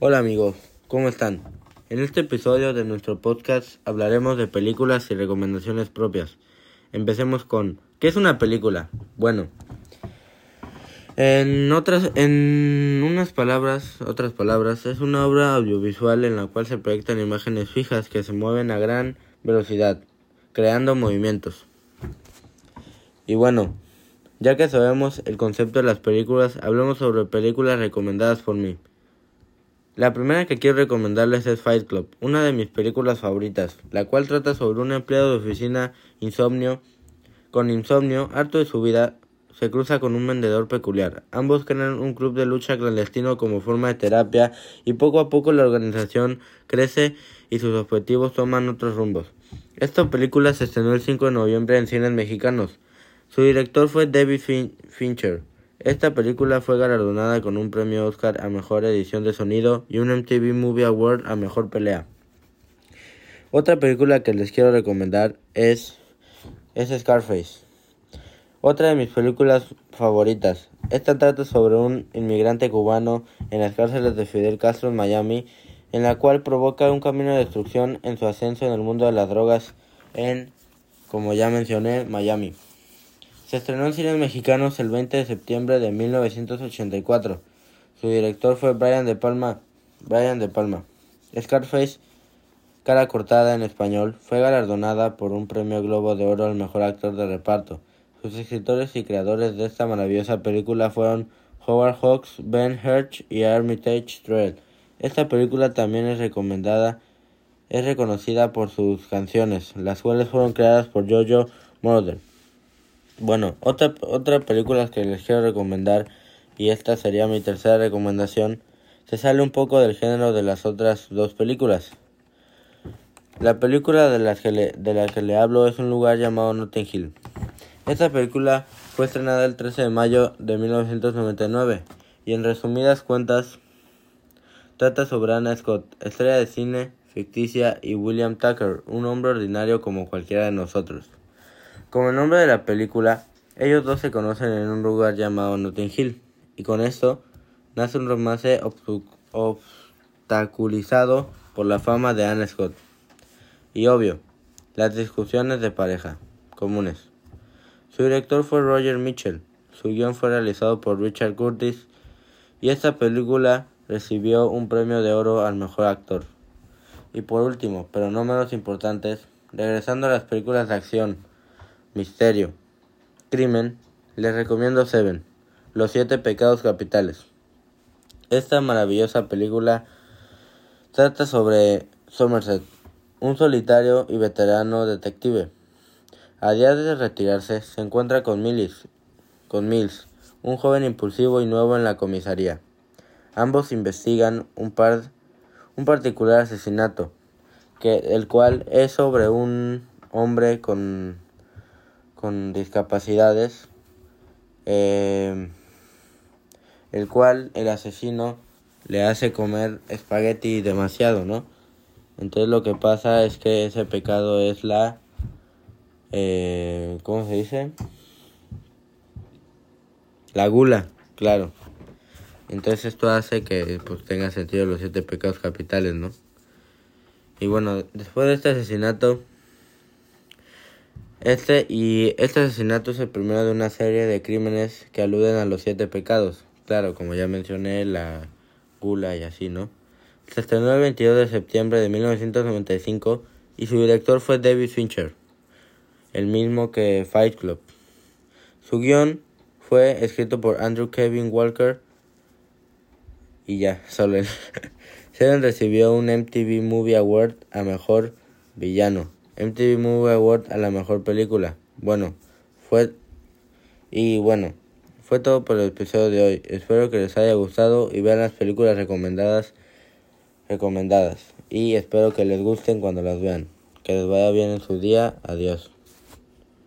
Hola amigos, ¿cómo están? En este episodio de nuestro podcast hablaremos de películas y recomendaciones propias. Empecemos con ¿qué es una película? Bueno, en otras en unas palabras, otras palabras, es una obra audiovisual en la cual se proyectan imágenes fijas que se mueven a gran velocidad, creando movimientos. Y bueno, ya que sabemos el concepto de las películas, hablemos sobre películas recomendadas por mí. La primera que quiero recomendarles es Fight Club, una de mis películas favoritas, la cual trata sobre un empleado de oficina insomnio, con insomnio, harto de su vida, se cruza con un vendedor peculiar. Ambos crean un club de lucha clandestino como forma de terapia y poco a poco la organización crece y sus objetivos toman otros rumbos. Esta película se estrenó el 5 de noviembre en cines mexicanos. Su director fue David Fincher. Esta película fue galardonada con un premio Oscar a Mejor Edición de Sonido y un MTV Movie Award a Mejor Pelea. Otra película que les quiero recomendar es, es Scarface. Otra de mis películas favoritas. Esta trata sobre un inmigrante cubano en las cárceles de Fidel Castro en Miami, en la cual provoca un camino de destrucción en su ascenso en el mundo de las drogas en, como ya mencioné, Miami. Se estrenó en cines mexicanos el 20 de septiembre de 1984. Su director fue Brian De Palma. Brian De Palma. Scarface, cara cortada en español, fue galardonada por un premio Globo de Oro al mejor actor de reparto. Sus escritores y creadores de esta maravillosa película fueron Howard Hawks, Ben Hirsch y Armitage Dread. Esta película también es recomendada, es reconocida por sus canciones, las cuales fueron creadas por Jojo Moroder. Bueno, otra, otra película que les quiero recomendar, y esta sería mi tercera recomendación, se sale un poco del género de las otras dos películas. La película de la que le, de la que le hablo es un lugar llamado Notting Hill. Esta película fue estrenada el 13 de mayo de 1999 y en resumidas cuentas trata sobre Anna Scott, estrella de cine ficticia, y William Tucker, un hombre ordinario como cualquiera de nosotros. Como el nombre de la película, ellos dos se conocen en un lugar llamado Notting Hill, y con esto nace un romance obstaculizado por la fama de Anne Scott. Y obvio, las discusiones de pareja comunes. Su director fue Roger Mitchell, su guion fue realizado por Richard Curtis, y esta película recibió un premio de oro al mejor actor. Y por último, pero no menos importantes, regresando a las películas de acción, misterio, crimen, les recomiendo Seven, Los siete pecados capitales. Esta maravillosa película trata sobre Somerset, un solitario y veterano detective. A día de retirarse, se encuentra con Mills, con Mills, un joven impulsivo y nuevo en la comisaría. Ambos investigan un, par, un particular asesinato, que, el cual es sobre un hombre con con discapacidades, eh, el cual el asesino le hace comer espagueti demasiado, ¿no? Entonces lo que pasa es que ese pecado es la, eh, ¿cómo se dice? La gula, claro. Entonces esto hace que pues tenga sentido los siete pecados capitales, ¿no? Y bueno, después de este asesinato, este y este asesinato es el primero de una serie de crímenes que aluden a los siete pecados. Claro, como ya mencioné, la gula y así, ¿no? Se estrenó el 22 de septiembre de 1995 y su director fue David Fincher, el mismo que Fight Club. Su guion fue escrito por Andrew Kevin Walker y ya, solo él. Recibió un MTV Movie Award a Mejor Villano. MTV Movie Award a la mejor película. Bueno, fue y bueno, fue todo por el episodio de hoy. Espero que les haya gustado y vean las películas recomendadas recomendadas y espero que les gusten cuando las vean. Que les vaya bien en su día. Adiós.